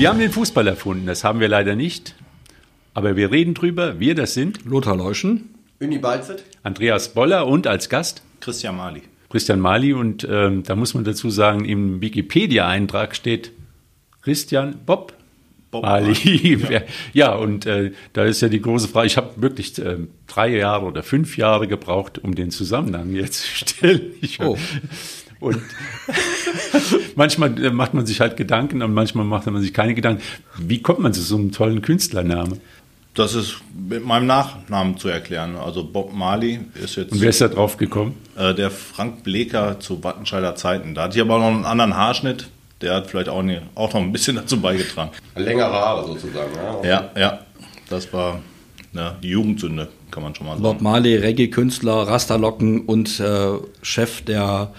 Wir haben den Fußball erfunden, das haben wir leider nicht. Aber wir reden drüber. Wir, das sind Lothar Leuschen, Uni Balzet, Andreas Boller und als Gast Christian Mali. Christian Mali. Und ähm, da muss man dazu sagen, im Wikipedia-Eintrag steht Christian Bob Bob Mali. Ja. ja, und äh, da ist ja die große Frage, ich habe wirklich äh, drei Jahre oder fünf Jahre gebraucht, um den Zusammenhang jetzt zu stellen. Ich, Oh. Und manchmal äh, macht man sich halt Gedanken und manchmal macht man sich keine Gedanken. Wie kommt man zu so einem tollen Künstlernamen? Das ist mit meinem Nachnamen zu erklären. Also Bob Marley ist jetzt Und wer ist da drauf gekommen? äh, der Frank Bleker zu Wattenscheider Zeiten. Da hatte ich aber noch einen anderen Haarschnitt. Der hat vielleicht auch, ne, auch noch ein bisschen dazu beigetragen. längere Haare sozusagen. Ja. Ja, ja. Das war ne, die Jugendsünde, kann man schon mal Bob sagen. Marley, Reggae-Künstler, Rasterlocken und äh, Chef der,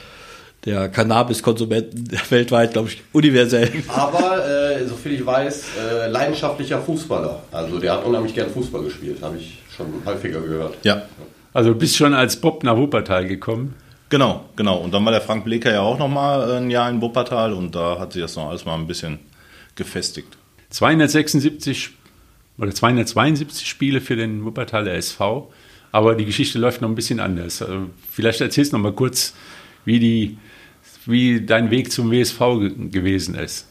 der Cannabis-Konsumenten weltweit, glaube ich, universell. Aber, äh, soviel ich weiß, äh, leidenschaftlicher Fußballer. Also der hat unheimlich gern Fußball gespielt, habe ich schon häufiger gehört. Ja, Also du bist schon als Bob nach Wuppertal gekommen. genau, genau. Und dann war der Frank Bleker ja auch noch mal ein Jahr in Wuppertal und da hat sich das noch alles mal ein bisschen gefestigt. 276 oder 272 Spiele für den Wuppertaler SV. Aber die Geschichte läuft noch ein bisschen anders. Also vielleicht erzählst du noch mal kurz, wie, die, wie dein Weg zum WSV ge gewesen ist.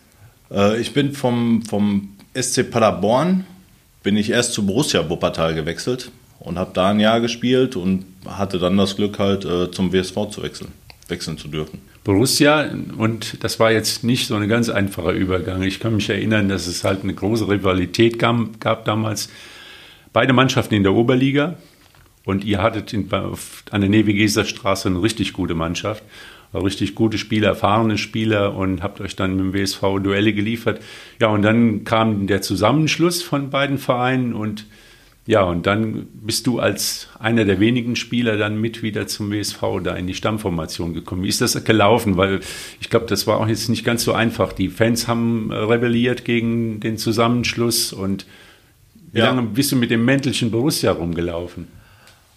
Äh, ich bin vom, vom SC Paderborn, bin ich erst zu Borussia Wuppertal gewechselt und habe da ein Jahr gespielt und hatte dann das Glück halt äh, zum WSV zu wechseln, wechseln zu dürfen. Borussia und das war jetzt nicht so ein ganz einfacher Übergang. Ich kann mich erinnern, dass es halt eine große Rivalität gab, gab damals. Beide Mannschaften in der Oberliga und ihr hattet in, auf, an der Nevigeser Straße eine richtig gute Mannschaft, richtig gute Spieler, erfahrene Spieler und habt euch dann mit dem WSV Duelle geliefert. Ja, und dann kam der Zusammenschluss von beiden Vereinen und ja, und dann bist du als einer der wenigen Spieler dann mit wieder zum WSV da in die Stammformation gekommen. Wie ist das gelaufen? Weil ich glaube, das war auch jetzt nicht ganz so einfach. Die Fans haben äh, rebelliert gegen den Zusammenschluss und wie Ja. lange bist du mit dem Mäntelchen Borussia rumgelaufen?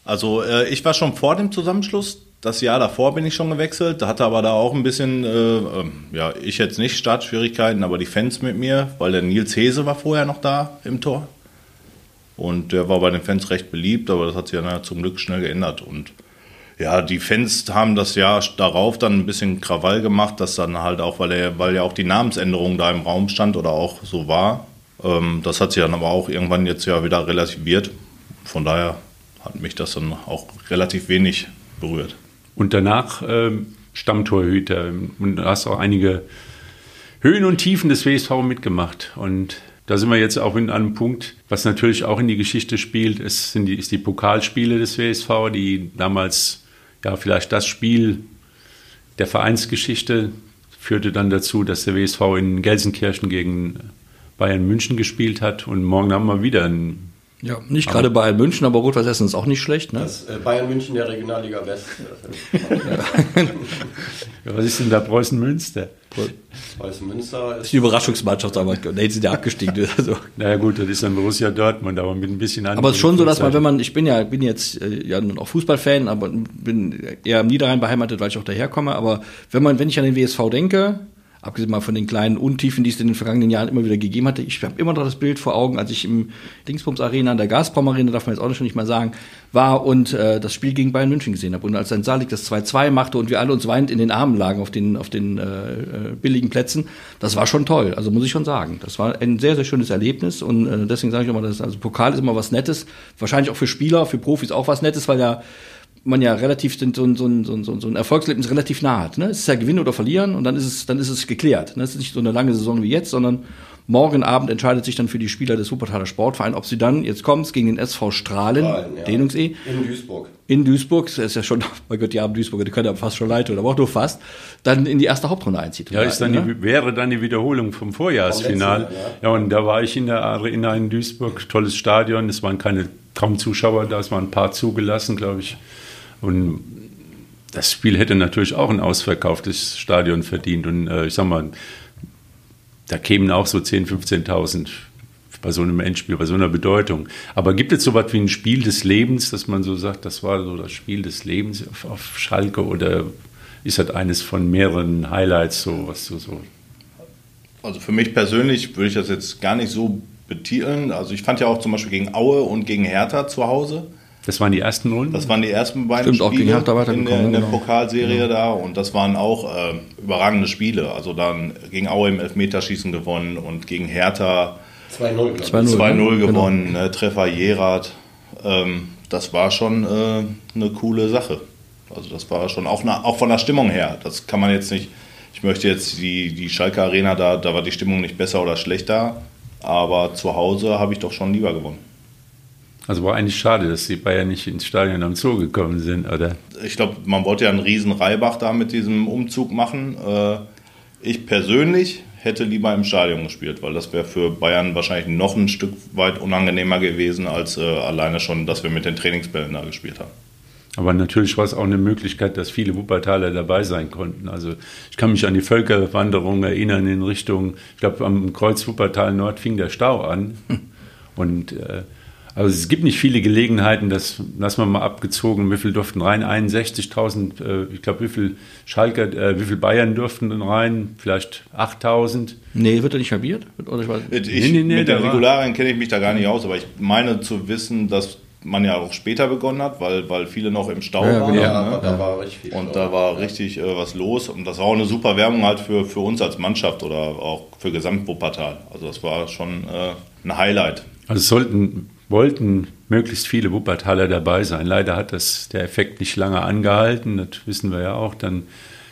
Also äh, ich war schon vor dem Zusammenschluss. Das Jahr davor bin ich schon gewechselt. Da hatte aber da auch ein bisschen, äh, ähm, ja, ich jetzt nicht Startschwierigkeiten, aber die Fans mit mir, weil der Nils Hese war vorher noch da im Tor. Und der war bei den Fans recht beliebt, aber das hat sich ja na, zum Glück schnell geändert. Und ja, die Fans haben das Jahr darauf dann ein bisschen Krawall gemacht, dass dann halt auch, weil, er, weil ja auch die Namensänderung da im Raum stand oder auch so war. Ähm, das hat sich dann aber auch irgendwann jetzt ja wieder relativiert. Von daher hat mich das dann auch relativ wenig berührt. Und danach ähm, Stammtorhüter. Und du hast auch einige Höhen und Tiefen des WSV mitgemacht. Und da sind wir jetzt auch in einem Punkt, was natürlich auch in die Geschichte spielt, es sind die, ist die Pokalspiele des WSV, die damals ja vielleicht das Spiel der Vereinsgeschichte führte dann dazu, dass der WSV in Gelsenkirchen gegen Bayern München gespielt hat. Und morgen haben wir wieder ein Ja, nicht gerade Bayern München, aber Rot-Weiß Essen ist auch nicht schlecht. Ne? Das äh, Bayern München der Regionalliga West. ja, was ist denn da Preußen Münster? Weißen Münster Das ist die Überraschungsmannschaft, aber nee, sind ja abgestiegen. Also. Naja gut, das ist dann Borussia Dortmund, aber mit ein bisschen Aber es ist schon so, dass man, wenn man, ich bin ja, bin jetzt äh, ja nun auch Fußballfan, aber bin eher im Niederrhein beheimatet, weil ich auch daherkomme. Aber wenn man, wenn ich an den WSV denke, abgesehen mal von den kleinen Untiefen, die es in den vergangenen Jahren immer wieder gegeben hatte, ich habe immer noch das Bild vor Augen, als ich im Dingsbums Arena, in der Gazprom Arena, darf man jetzt auch schon nicht mal sagen, war und äh, das Spiel gegen Bayern München gesehen habe. Und als dann Salik das 2-2 machte und wir alle uns weinend in den Armen lagen auf den, auf den äh, äh, billigen Plätzen, das war schon toll. Also muss ich schon sagen. Das war ein sehr, sehr schönes Erlebnis und äh, deswegen sage ich immer, dass also Pokal ist immer was Nettes. Wahrscheinlich auch für Spieler, für Profis auch was Nettes, weil ja man ja relativ so, ein- so, ein- so, so, so ein Erfolgserlebnis relativ nah hat. Ne? Es ist ja gewinnen oder verlieren und dann ist es, dann ist es geklärt. Ne? Es ist nicht so eine lange Saison wie jetzt, sondern morgen Abend entscheidet sich dann für die Spieler des Wuppertaler Sportvereins, ob sie dann, jetzt kommt's, gegen den SV Strahlen, Strahlen, ja. Dehnungs-E, in Duisburg. in Duisburg, das ist ja schon, mein Gott, die armen Duisburger, die können ja fast schon leid aber auch nur fast, dann in die erste Hauptrunde einzieht. Ja, ist dann ne? die, wäre dann die Wiederholung vom Vorjahresfinale. Letzten ja. und da war ich in der Arena in Duisburg, tolles Stadion. Es waren keine kaum Zuschauer da, es waren ein paar zugelassen, glaube ich. Und das Spiel hätte natürlich auch ein ausverkauftes Stadion verdient. Und äh, ich sag mal, da kämen auch so 10.000, 15.000 bei so einem Endspiel, bei so einer Bedeutung. Aber gibt es so was wie ein Spiel des Lebens, dass man so sagt, das war so das Spiel des Lebens auf, auf Schalke oder ist das eines von mehreren Highlights, so was du so Also für mich persönlich würde ich das jetzt gar nicht so betiteln. Also ich fand ja auch zum Beispiel gegen Aue und gegen Hertha zu Hause. Das waren die ersten Runden? Das waren die ersten beiden Stimmt, auch gegen Spiele Hertha in der, in der genau. Pokalserie da und das waren auch äh, überragende Spiele. Also dann gegen Aue im Elfmeterschießen gewonnen und gegen Hertha 2-0, glaube ich. 2-0. 2-0 Genau. gewonnen, ne, Treffer Jerat. Ähm, das war schon äh, eine coole Sache. Also das war schon auch, na, auch von der Stimmung her. Das kann man jetzt nicht, ich möchte jetzt die, die Schalke Arena, da, da war die Stimmung nicht besser oder schlechter, aber zu Hause habe ich doch schon lieber gewonnen. Also war eigentlich schade, dass die Bayern nicht ins Stadion am Zoo gekommen sind, oder? Ich glaube, man wollte ja einen riesen Reibach da mit diesem Umzug machen. Äh, ich persönlich hätte lieber im Stadion gespielt, weil das wäre für Bayern wahrscheinlich noch ein Stück weit unangenehmer gewesen, als äh, alleine schon, dass wir mit den Trainingsbällen da gespielt haben. Aber natürlich war es auch eine Möglichkeit, dass viele Wuppertaler dabei sein konnten. Also ich kann mich an die Völkerwanderung erinnern in Richtung, ich glaube am Kreuz Wuppertal Nord fing der Stau an. Und äh, also es gibt nicht viele Gelegenheiten, das lassen wir mal abgezogen, wie viel durften rein? 61.000, äh, ich glaube, wie viel Schalker, äh, wie viel Bayern durften rein? Vielleicht 8.000. Nee, wird er nicht halbiert? Oder ich weiß, Ich, Nee, nee, nee, mit den Regularien kenne ich mich da gar nicht aus, aber ich meine zu wissen, dass man ja auch später begonnen hat, weil, weil viele noch im Stau Ja, waren. genau. Ja, ne? da war richtig viel. Und Stau. da war richtig äh, was los. Und das war auch eine super Werbung halt für, für uns als Mannschaft oder auch für Gesamtwuppertal. Also das war schon äh, ein Highlight. Also es sollten, wollten möglichst viele Wuppertaler dabei sein. Leider hat das der Effekt nicht lange angehalten, das wissen wir ja auch. Dann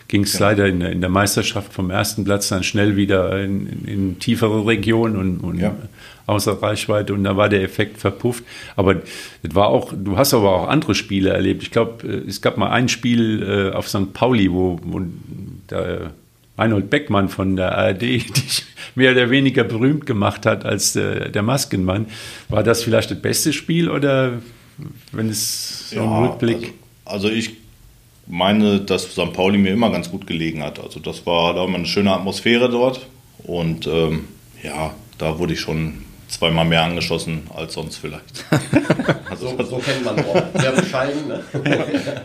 ging es leider in der, in der Meisterschaft vom ersten Platz dann schnell wieder in, in, in tiefere Regionen und, und Ja. außer Reichweite und da war der Effekt verpufft. Aber das war auch, du hast aber auch andere Spiele erlebt. Ich glaube, äh, es gab mal ein Spiel äh, auf St. Pauli, wo, wo der Reinhold Beckmann von der ARD dich mehr oder weniger berühmt gemacht hat als der, der Maskenmann. War das vielleicht das beste Spiel oder wenn es so im Rückblick? Also, also ich meine, dass St. Pauli mir immer ganz gut gelegen hat. Also das war da war eine schöne Atmosphäre dort. Und ähm, ja, da wurde ich schon zweimal mehr angeschossen als sonst vielleicht. so, so kennt man Rob. Sehr bescheiden, ne?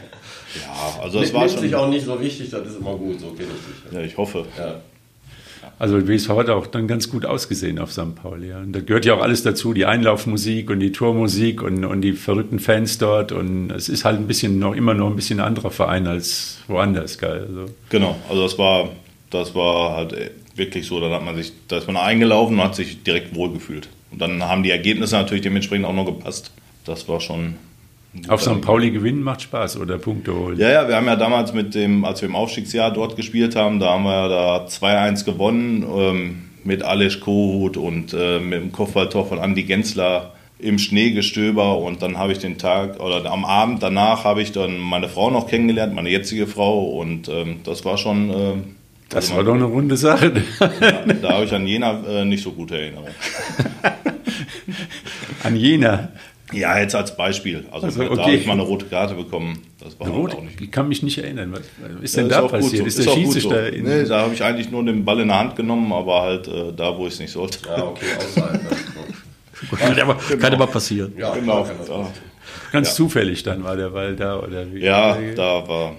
Ja, also es Nimmt war sich schon. auch nicht so wichtig, das ist immer gut, so kenne ich dich. Ja, ich hoffe. Ja. Also der WSV hat auch dann ganz gut ausgesehen auf St. Pauli. Ja. Und da gehört ja auch alles dazu, die Einlaufmusik und die Tormusik und, und die verrückten Fans dort. Und es ist halt ein bisschen noch immer noch ein bisschen anderer Verein als woanders, geil. Also. Genau, also das war, das war halt wirklich so, dann hat man sich, da ist man eingelaufen und hat sich direkt wohlgefühlt. Und dann haben die Ergebnisse natürlich dementsprechend auch noch gepasst. Das war schon. Auf St. Pauli gewinnen macht Spaß oder Punkte holen. Ja, ja, wir haben ja damals mit dem, als wir im Aufstiegsjahr dort gespielt haben, da haben wir ja da 2-1 gewonnen ähm, mit Alesch Kohut und äh, mit dem Kopfballtor von Andi Gensler im Schneegestöber und dann habe ich den Tag oder am Abend danach habe ich dann meine Frau noch kennengelernt, meine jetzige Frau und ähm, das war schon. Äh, Das also war doch eine runde Sache. ja, da habe ich an Jena äh, nicht so gute Erinnerungen. An Jena. Ja, jetzt als Beispiel. Also, Also, da okay. habe ich mal eine rote Karte bekommen. Das war Rot, auch nicht ich kann mich nicht erinnern. Was ist Ja, denn ist da passiert? so. Ist der auch gut so. Schiedsrichter in. Nee, da habe ich eigentlich nur den Ball in der Hand genommen, aber halt äh, da, wo ich es nicht sollte. Ja, okay, außerhalb. So. kann, aber, kann aber passieren. Ja, Genau. Da, passieren. Ganz ja. zufällig dann war der Ball da oder wie? ja, da war,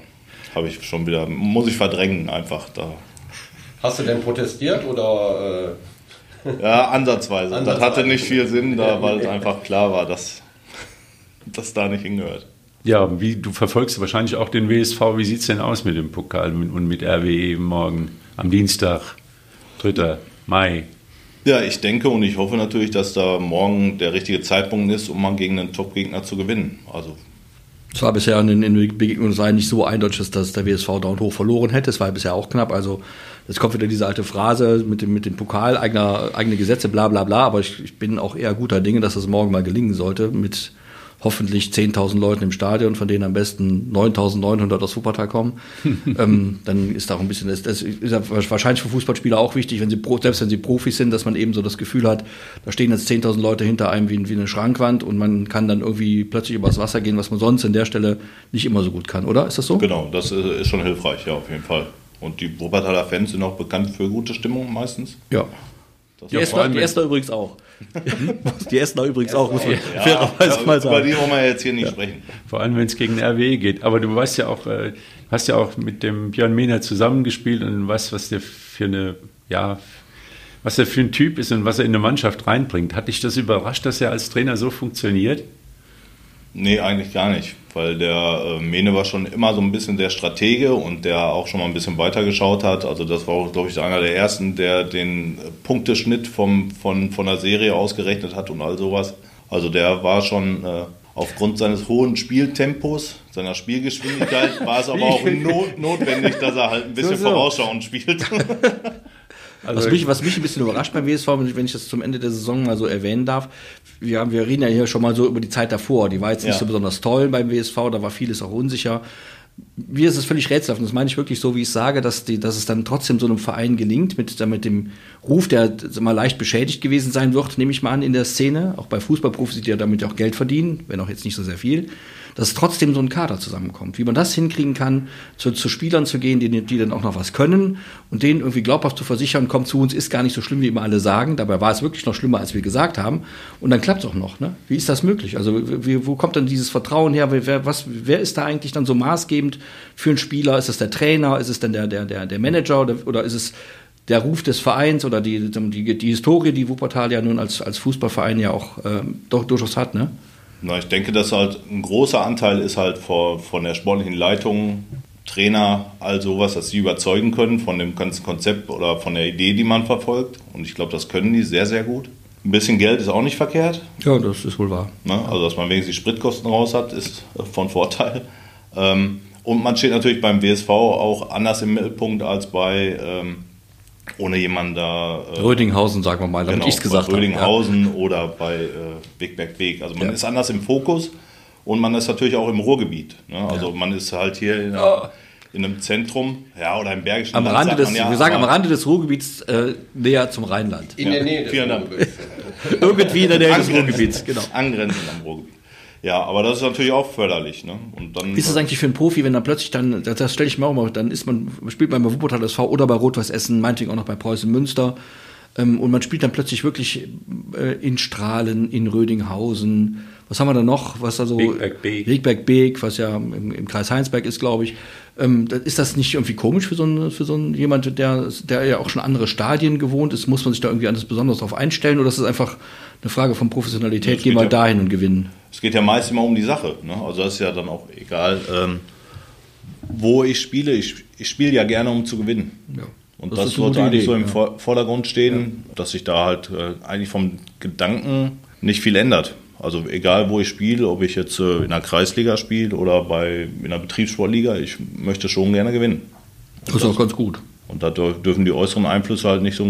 habe ich schon wieder, muss ich verdrängen einfach da. Hast du denn protestiert oder äh, Ja, ansatzweise. Das Ansatzweise. hatte nicht viel Sinn, da, weil es einfach klar war, dass das da nicht hingehört. Ja, wie, du verfolgst wahrscheinlich auch den WSV. Wie sieht es denn aus mit dem Pokal und mit RWE morgen am Dienstag, 3. Mai? Ja, ich denke und ich hoffe natürlich, dass da morgen der richtige Zeitpunkt ist, um mal gegen einen Top-Gegner zu gewinnen. Also Es war bisher in den Begegnungen es war nicht so eindeutig, dass- dass der WSV da und hoch verloren hätte. Es war bisher auch knapp. Also jetzt kommt wieder diese alte Phrase mit dem, mit dem Pokal, eigener, eigene Gesetze, bla bla bla. Aber ich, ich bin auch eher guter Dinge, dass das morgen mal gelingen sollte mit hoffentlich 10.000 Leuten im Stadion, von denen am besten 9.900 aus Wuppertal kommen. ähm, dann ist da auch ein bisschen, das, das ist ja wahrscheinlich für Fußballspieler auch wichtig, wenn sie, selbst wenn sie Profis sind, dass man eben so das Gefühl hat, da stehen jetzt 10.000 Leute hinter einem wie, wie eine Schrankwand und man kann dann irgendwie plötzlich übers Wasser gehen, was man sonst an der Stelle nicht immer so gut kann, oder? Ist das so? Genau, das äh, ist schon hilfreich, ja, auf jeden Fall. Und die Wuppertaler Fans sind auch bekannt für gute Stimmung meistens. Ja. Das Die Ja, Essener, die Essener übrigens auch. die Essener übrigens auch, muss man Ja, fairerweise ja, mal über sagen. die wollen wir jetzt hier nicht sprechen. Vor allem, wenn es gegen RWE geht. Aber du weißt ja auch, äh, hast ja auch mit dem Björn Mehner zusammengespielt und weißt, was der für eine, ja, was er für ein Typ ist und was er in eine Mannschaft reinbringt. Hat dich das überrascht, dass er als Trainer so funktioniert? Nee, eigentlich gar nicht, weil der äh, Mene war schon immer so ein bisschen der Stratege und der auch schon mal ein bisschen weiter geschaut hat. Also das war glaube ich, einer der ersten, der den Punkteschnitt vom, von, von der Serie ausgerechnet hat und all sowas. Also der war schon äh, aufgrund seines hohen Spieltempos, seiner Spielgeschwindigkeit, war es aber auch not, notwendig, dass er halt ein bisschen So, so. vorausschauend spielt. Also, Was mich, was mich ein bisschen überrascht beim WSV, wenn ich- das zum Ende der Saison mal so erwähnen darf, wir, haben, wir reden ja hier schon mal so über die Zeit davor. Die war jetzt nicht Ja. so besonders toll beim WSV, da war vieles auch unsicher. Mir ist es völlig rätselhaft, und das meine ich wirklich so, wie ich sage, dass, die, dass es dann trotzdem so einem Verein gelingt, mit, mit dem Ruf, der mal leicht beschädigt gewesen sein wird, nehme ich mal an, in der Szene, auch bei Fußballprofis, die ja damit auch Geld verdienen, wenn auch jetzt nicht so sehr viel, dass trotzdem so ein Kader zusammenkommt. Wie man das hinkriegen kann, zu, zu Spielern zu gehen, die, die dann auch noch was können und denen irgendwie glaubhaft zu versichern, kommt zu uns, ist gar nicht so schlimm, wie immer alle sagen. Dabei war es wirklich noch schlimmer, als wir gesagt haben. Und dann klappt es auch noch. Ne? Wie ist das möglich? Also wie, wo kommt dann dieses Vertrauen her? Wer, was, wer ist da eigentlich dann so maßgebend für einen Spieler? Ist es der Trainer? Ist es dann der, der, der, der Manager? Oder, oder ist es der Ruf des Vereins oder die, die, die Historie, die Wuppertal ja nun als, als Fußballverein ja auch ähm, doch durchaus hat, ne? Na, ich denke, dass halt ein großer Anteil ist halt vor, von der sportlichen Leitung, Trainer, all sowas, dass sie überzeugen können von dem ganzen Konzept oder von der Idee, die man verfolgt. Und ich glaube, das können die sehr, sehr gut. Ein bisschen Geld ist auch nicht verkehrt. Ja, das ist wohl wahr. Ne? Also, dass man wenigstens die Spritkosten raus hat, ist äh, von Vorteil. Ähm, und man steht natürlich beim WSV auch anders im Mittelpunkt als bei, ähm, ohne jemanden da. Äh, Rödinghausen, sagen wir mal, damit genau, ich's gesagt bei habe. Rödinghausen oder bei äh, Wegberg Weg. Also man Ja. ist anders im Fokus und man ist natürlich auch im Ruhrgebiet. Ne? Also man ist halt hier in, einer, in einem Zentrum, ja, oder im Bergischen Am Land, Rande sagt des, man ja, wir sagen am Rande des Ruhrgebiets äh, näher zum Rheinland. In der Nähe des. Ruhrgebiets. Irgendwie in der Nähe des. Ruhrgebiets, genau. Angrenzend am Ruhrgebiet. Ja, aber das ist natürlich auch förderlich. Ne? Und dann, Wie ist es eigentlich für einen Profi, wenn dann plötzlich dann, das, das stelle ich mir auch mal, dann ist man, spielt man bei Wuppertal SV oder bei Rot-Weiß Essen, meinetwegen auch noch bei Preußen Münster, ähm, und man spielt dann plötzlich wirklich äh, in Strahlen, in Rödinghausen, was haben wir da noch, was da so, Wegberg Beek. Wegberg Beek, was ja im, im Kreis Heinsberg ist, glaube ich. Ähm, ist das nicht irgendwie komisch für so einen, für so einen jemand, der, der ja auch schon andere Stadien gewohnt ist? Muss man sich da irgendwie anders besonders darauf einstellen oder ist es einfach eine Frage von Professionalität? Gehen geht wir ja- dahin und gewinnen. Es geht ja meist immer um die Sache. Ne? Also das ist ja dann auch egal, ähm, wo ich spiele. Ich, ich spiele ja gerne, um zu gewinnen. Ja. Und Das das, sollte eigentlich Idee, so im ja. Vor- Vordergrund stehen, dass sich da halt äh, eigentlich vom Gedanken nicht viel ändert. Also egal, wo ich spiele, ob ich jetzt äh, in der Kreisliga spiele oder bei in der Betriebssportliga, ich möchte schon gerne gewinnen. Das ist auch ganz gut. Und da dür- dürfen die äußeren Einflüsse halt nicht so,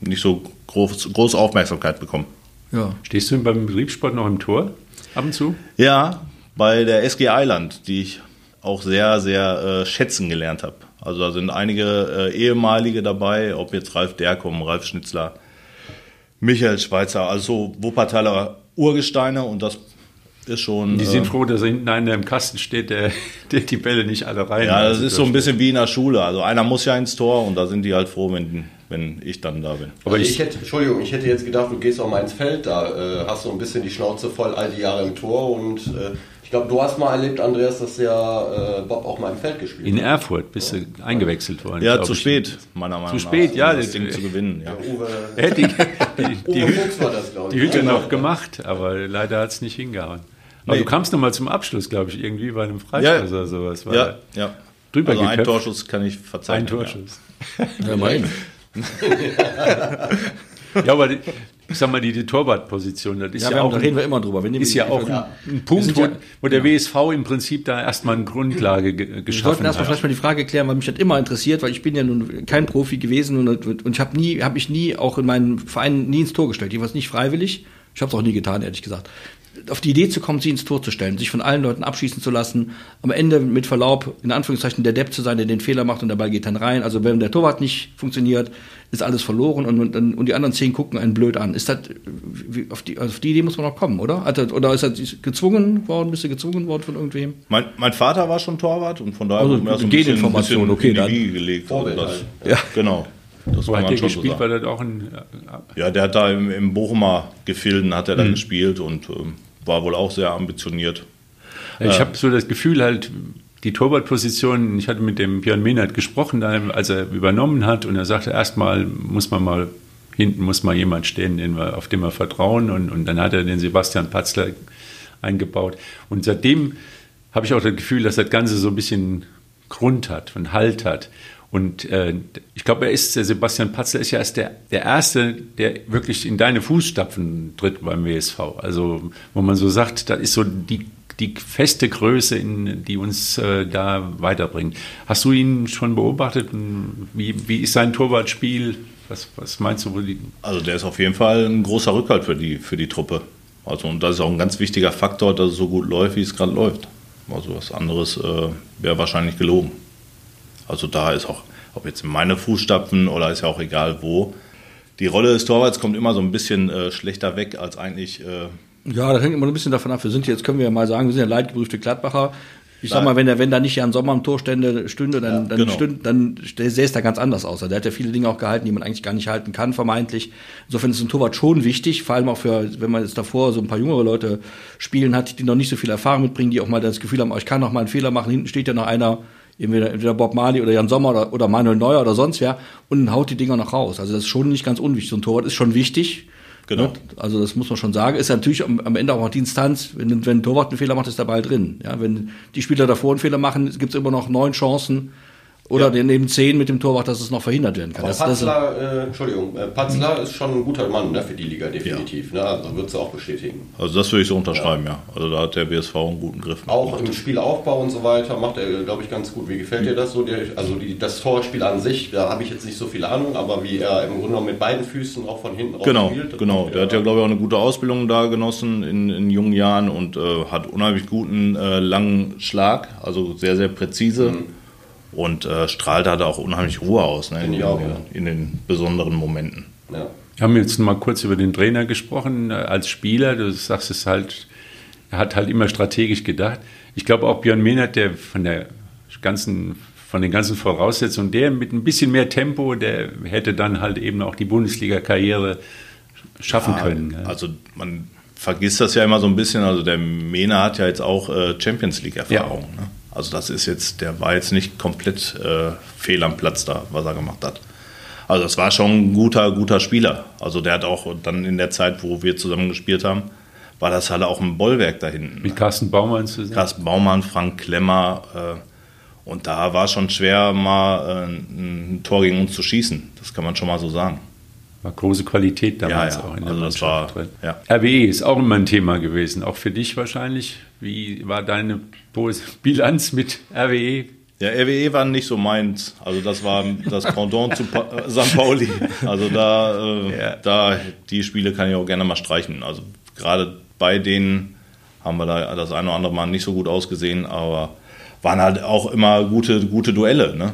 nicht so groß, große Aufmerksamkeit bekommen. Ja. Stehst du beim Betriebssport noch im Tor? Ab und zu? Ja, bei der SG Island, die ich auch sehr, sehr äh, schätzen gelernt habe. Also da sind einige äh, ehemalige dabei, ob jetzt Ralf Derkum, Ralf Schnitzler, Michael Schweizer, also Wuppertaler Urgesteine und das ist schon. Die sind äh, froh, dass hinten einer im Kasten steht, der, der die Bälle nicht alle rein. ja, das ist so ein bisschen wie in der Schule. Also einer muss ja ins Tor und da sind die halt froh, wenn, wenn ich dann da bin. Aber Also ich, ich hätte, Entschuldigung, ich hätte jetzt gedacht, du gehst auch mal ins Feld, da äh, hast du ein bisschen die Schnauze voll all die Jahre im Tor und äh, ich glaube, du hast mal erlebt, Andreas, dass der äh, Bob auch mal im Feld gespielt in hat. Erfurt bist du eingewechselt worden. Ja, zu ich. spät, meiner Meinung nach. Zu spät, ja, um das Ding zu gewinnen. Ja. Er hätte die, die, die, Uwe Hü- Fuchs war das, glaube die ich. Hütte ne? noch gemacht, aber leider hat es nicht hingehauen. Aber Nee. du kamst noch mal zum Abschluss, glaube ich, irgendwie bei einem Freistoß oder sowas. War Ja, ja. Drüber also ein geköpft. Torschuss kann ich verzeihen. Ein Torschuss. Ja, immerhin. Ja, aber die, ich sag mal, die, die Torwartposition, das ist Ja, ja, wir haben, auch, da reden wir immer drüber. Wir ist ja auch wir ein, Punkt, wo, ja- wo der WSV im Prinzip da erstmal eine Grundlage ge sollten geschaffen erstmal hat. vielleicht mal die Frage klären, weil mich das immer interessiert, weil ich bin ja nun kein Profi gewesen und, und ich habe nie, habe mich nie auch in meinen Vereinen nie ins Tor gestellt. Jedenfalls nicht freiwillig. Ich habe es auch nie getan, ehrlich gesagt. Auf die Idee zu kommen, sie ins Tor zu stellen, sich von allen Leuten abschießen zu lassen, am Ende mit Verlaub, in Anführungszeichen, der Depp zu sein, der den Fehler macht und der Ball geht dann rein. Also wenn der Torwart nicht funktioniert, ist alles verloren und, und, und die anderen zehn gucken einen blöd an. Ist das, wie, auf, die, auf die Idee muss man noch kommen, oder? Das, oder ist das gezwungen worden, bist du gezwungen worden von irgendwem? Mein, mein Vater war schon Torwart und von daher Also wurde mir das ein Geninformation, bisschen, okay, in die dann. Wiege gelegt. Also das, ja. Genau. Das Wo kann hat man der schon so gespielt? War das auch ein, Ja, der hat da im, im Bochumer Gefilden hat er Mhm. da gespielt und ähm, war wohl auch sehr ambitioniert. Ich habe so das Gefühl halt, die Torwartposition, ich hatte mit dem Björn Mehnert gesprochen, als er übernommen hat, und er sagte, erstmal muss man mal, hinten muss mal jemand stehen, den wir, auf den wir vertrauen, und, und dann hat er den Sebastian Patzler eingebaut. Und seitdem habe ich auch das Gefühl, dass das Ganze so ein bisschen Grund hat und Halt hat. Und äh, ich glaube, er ist, der Sebastian Patzler ist ja erst der, der Erste, der wirklich in deine Fußstapfen tritt beim WSV. Also, wo man so sagt, das ist so die, die feste Größe, in, die uns äh, da weiterbringt. Hast du ihn schon beobachtet? Wie, wie ist sein Torwartspiel? Was, was meinst du? Wo die also, der ist auf jeden Fall ein großer Rückhalt für die, für die Truppe. Also, und das ist auch ein ganz wichtiger Faktor, dass es so gut läuft, wie es gerade läuft. Also, was anderes äh, wäre wahrscheinlich gelogen. Also da ist auch, ob jetzt in meine Fußstapfen oder ist ja auch egal wo, die Rolle des Torwarts kommt immer so ein bisschen äh, schlechter weg als eigentlich. Äh ja, das hängt immer ein bisschen davon ab. Wir sind jetzt, können wir ja mal sagen, wir sind ja leidgeprüfte Gladbacher. Ich sag mal, wenn der, wenn da nicht Jan Sommer am Tor stände, stünde, dann, ja, dann, genau. stünde, dann sähe es da ganz anders aus. Also der hat ja viele Dinge auch gehalten, die man eigentlich gar nicht halten kann, vermeintlich. Insofern ist ein Torwart schon wichtig, vor allem auch für, wenn man jetzt davor so ein paar jüngere Leute spielen hat, die noch nicht so viel Erfahrung mitbringen, die auch mal das Gefühl haben, oh, ich kann noch mal einen Fehler machen, hinten steht ja noch einer, entweder, entweder Bob Marley oder Jan Sommer oder, oder Manuel Neuer oder sonst wer und haut die Dinger noch raus. Also das ist schon nicht ganz unwichtig. So ein Torwart ist schon wichtig. Genau. Also das muss man schon sagen. Ist natürlich am, am Ende auch noch die Instanz, wenn, wenn ein Torwart einen Fehler macht, ist der Ball drin. Ja, wenn die Spieler davor einen Fehler machen, gibt es immer noch neun Chancen, oder ja. neben 10 mit dem Torwart, dass es noch verhindert werden kann. Aber das, Patzler, das, äh, Entschuldigung, äh, Patzler mhm. ist schon ein guter Mann ne, für die Liga, definitiv. Ja. Ne? Also wird auch bestätigen. Also das würde ich so unterschreiben, ja. ja. Also da hat der BSV einen guten Griff. Auch gemacht. im Spielaufbau und so weiter macht er, glaube ich, ganz gut. Wie gefällt dir das so? also die, das Torspiel an sich, da habe ich jetzt nicht so viel Ahnung, aber wie er im Grunde genommen mit beiden Füßen auch von hinten raus genau, spielt. Genau, der hat ja, glaube ich, auch eine gute Ausbildung da genossen in, in jungen Jahren und äh, hat unheimlich guten äh, langen Schlag, also sehr, sehr präzise. Mhm und äh, strahlt da auch unheimlich Ruhe aus ne, in, auch, ja. in, den besonderen Momenten. Ja. Wir haben jetzt mal kurz über den Trainer gesprochen. Äh, als Spieler, du sagst es halt, er hat halt immer strategisch gedacht. Ich glaube auch Björn Mehnert, der von der ganzen von den ganzen Voraussetzungen, der mit ein bisschen mehr Tempo, der hätte dann halt eben auch die Bundesliga-Karriere schaffen ja, können. Also man vergisst das ja immer so ein bisschen. Also der Mena hat ja jetzt auch äh, Champions League-Erfahrung. Ja. Ne? Also das ist jetzt, der war jetzt nicht komplett äh, fehl am Platz da, was er gemacht hat. Also das war schon ein guter, guter Spieler. Also der hat auch dann in der Zeit, wo wir zusammen gespielt haben, war das halt auch ein Bollwerk da hinten. Mit Carsten Baumann zusammen? Carsten Baumann, Frank Klemmer. Äh, und da war schon schwer, mal äh, ein Tor gegen uns zu schießen. Das kann man schon mal so sagen. War große Qualität damals ja, ja. auch in der also Mannschaft war, drin. Ja. RWE ist auch immer ein Thema gewesen, auch für dich wahrscheinlich. Wie war deine Bilanz mit RWE? Ja, RWE war nicht so meins. Also das war das Pendant zu pa St. Pauli. Also da, äh, ja. da, die Spiele kann ich auch gerne mal streichen. Also gerade bei denen haben wir da das eine oder andere Mal nicht so gut ausgesehen, aber waren halt auch immer gute, gute Duelle. Ne?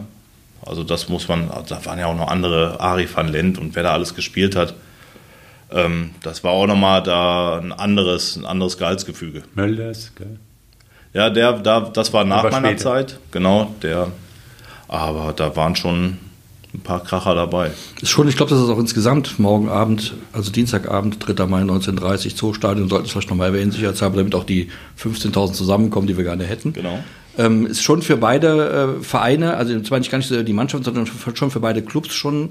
Also das muss man, da waren ja auch noch andere, Ari van Lent und wer da alles gespielt hat. Ähm, das war auch nochmal da ein anderes, ein anderes Gehaltsgefüge. Mölders, gell? Ja, der, da, das war nach meiner später. Zeit, genau, der. Aber da waren schon ein paar Kracher dabei. Ist schon, ich glaube, das ist auch insgesamt morgen Abend, also Dienstagabend, 3. Mai 1930, Zoostadion, sollten es vielleicht nochmal erwähnen, sicherheitshalber, damit auch die 15.000 zusammenkommen, die wir gerne hätten. Genau. Ähm, ist schon für beide äh, Vereine, also zwar nicht gar nicht so die Mannschaft, sondern schon für beide Clubs schon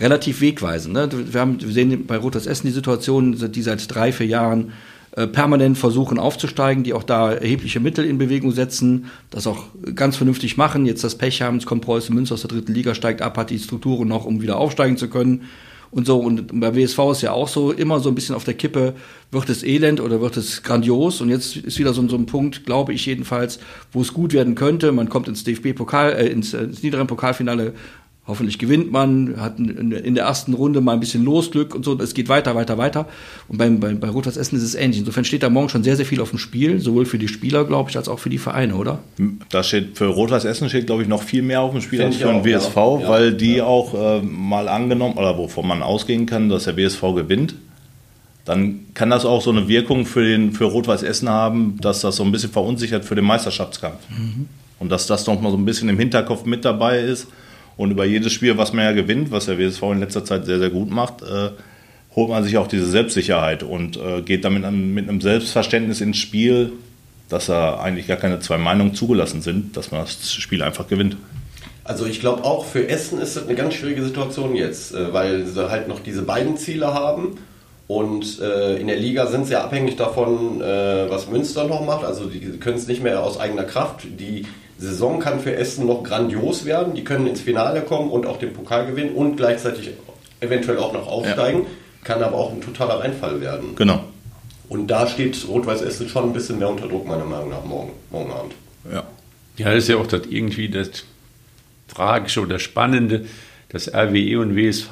relativ wegweisend. Ne? Wir, haben, wir sehen bei Rotas Essen die Situation, die seit drei, vier Jahren äh, permanent versuchen aufzusteigen, die auch da erhebliche Mittel in Bewegung setzen, das auch ganz vernünftig machen. Jetzt das Pech haben, es kommt Preußen Münster aus der dritten Liga, steigt ab, hat die Strukturen noch, um wieder aufsteigen zu können und so. Und bei WSV ist ja auch so, immer so ein bisschen auf der Kippe, wird es elend oder wird es grandios? Und jetzt ist wieder so, so ein Punkt, glaube ich jedenfalls, wo es gut werden könnte. Man kommt ins DFB-Pokal, äh, ins, äh, ins niederen Pokalfinale Hoffentlich gewinnt man, hat in der ersten Runde mal ein bisschen Losglück und so. Es geht weiter, weiter, weiter. Und beim, bei, bei Rotas Essen ist es ähnlich. Insofern steht da morgen schon sehr, sehr viel auf dem Spiel, sowohl für die Spieler, glaube ich, als auch für die Vereine, oder? Da steht für Rotas Essen steht, glaube ich, noch viel mehr auf dem Spiel Find als für den WSV, ja. weil die ja. auch äh, mal angenommen, oder wovon man ausgehen kann, dass der WSV gewinnt. Dann kann das auch so eine Wirkung für, den, für Rot-Weiß Essen haben, dass das so ein bisschen verunsichert für den Meisterschaftskampf. Mhm. Und dass das noch mal so ein bisschen im Hinterkopf mit dabei ist und über jedes Spiel, was man ja gewinnt, was der WSV in letzter Zeit sehr, sehr gut macht, äh, holt man sich auch diese Selbstsicherheit und äh, geht damit an, mit einem Selbstverständnis ins Spiel, dass da eigentlich gar keine zwei Meinungen zugelassen sind, dass man das Spiel einfach gewinnt. Also ich glaube auch für Essen ist das eine ganz schwierige Situation jetzt, äh, weil sie halt noch diese beiden Ziele haben und äh, in der Liga sind sie ja abhängig davon, äh, was Münster noch macht. Also die können es nicht mehr aus eigener Kraft. Die Saison kann für Essen noch grandios werden. Die können ins Finale kommen und auch den Pokal gewinnen und gleichzeitig eventuell auch noch aufsteigen. Ja. Kann aber auch ein totaler Reinfall werden. Genau. Und da steht Rot-Weiß Essen schon ein bisschen mehr unter Druck, meiner Meinung nach, morgen, morgen Abend. Ja. Ja, das ist ja auch das irgendwie das Tragische oder Spannende, dass RWE und WSV,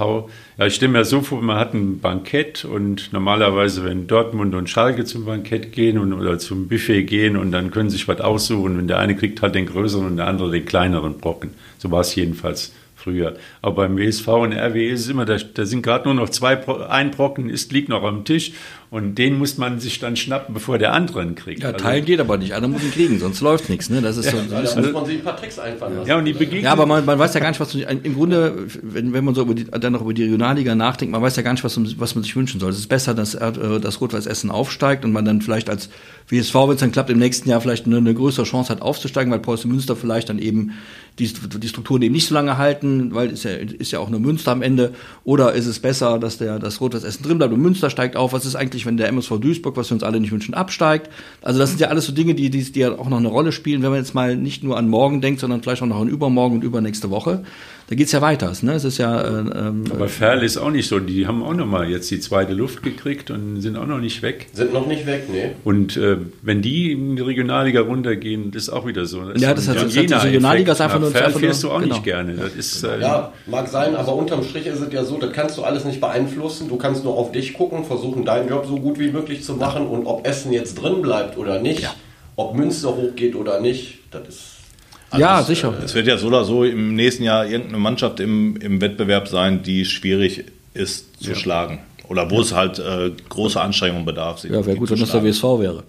ja, ich stelle mir so vor, man hat ein Bankett und normalerweise, wenn Dortmund und Schalke zum Bankett gehen und, oder zum Buffet gehen und dann können sie sich was aussuchen. Und der eine kriegt halt den größeren und der andere den kleineren Brocken. So war es jedenfalls früher. Aber beim WSV und RWE ist es immer, da, da sind gerade nur noch zwei, ein Brocken ist, liegt noch am Tisch und den muss man sich dann schnappen, bevor der andere ihn kriegt. Ja, teilen also, geht aber nicht. Einer muss ihn kriegen, sonst läuft nichts. Ne? Das ist ja, so, so da muss man sich ein paar Tricks einfallen lassen. Ja, und die Begegnung. Ja, aber man, man weiß ja gar nicht, was im Grunde, wenn, wenn man so über die, dann noch über die Regionalliga nachdenkt, man weiß ja gar nicht, was, was man sich wünschen soll. Es ist besser, dass äh, das Rot-Weiß Essen aufsteigt und man dann vielleicht als WSV, wenn es dann klappt, im nächsten Jahr vielleicht eine, eine größere Chance hat aufzusteigen, weil Preußen Münster vielleicht dann eben die, die Strukturen eben nicht so lange halten, weil ist ja, ist ja auch nur Münster am Ende. Oder ist es besser, dass der das Rot-Weiß Essen drin bleibt und Münster steigt auf? Was ist eigentlich, wenn der MSV Duisburg was wir uns alle nicht wünschen, absteigt. Also das sind ja alles so Dinge, die, die, die ja auch noch eine Rolle spielen, wenn man jetzt mal nicht nur an morgen denkt, sondern vielleicht auch noch an übermorgen und übernächste Woche. Da geht's ja weiter. Ne? Es ist ja. Äh, ähm, Aber Ferl ist auch nicht so. Die haben auch noch mal jetzt die zweite Luft gekriegt und sind auch noch nicht weg. Sind noch nicht weg, nee. Und äh, wenn die in die Regionalliga runtergehen, das ist auch wieder so. Das ja, das hat, das hat die Regionalliga ist einfach nur. Ferl fährst du auch genau. nicht gerne. Das ist, äh, ja, mag sein, aber unterm Strich ist es ja so, das kannst du alles nicht beeinflussen. Du kannst nur auf dich gucken, versuchen deinen Job so gut wie möglich zu machen und ob Essen jetzt drin bleibt oder nicht, ja. ob Münster hochgeht oder nicht, das ist also ja, es, sicher. Es wird ja so oder so im nächsten Jahr irgendeine Mannschaft im, im Wettbewerb sein, die schwierig ist zu ja. schlagen. Oder wo ja. es halt äh, große Anstrengungen bedarf. Ja, wäre gut, wenn das der WSV wäre.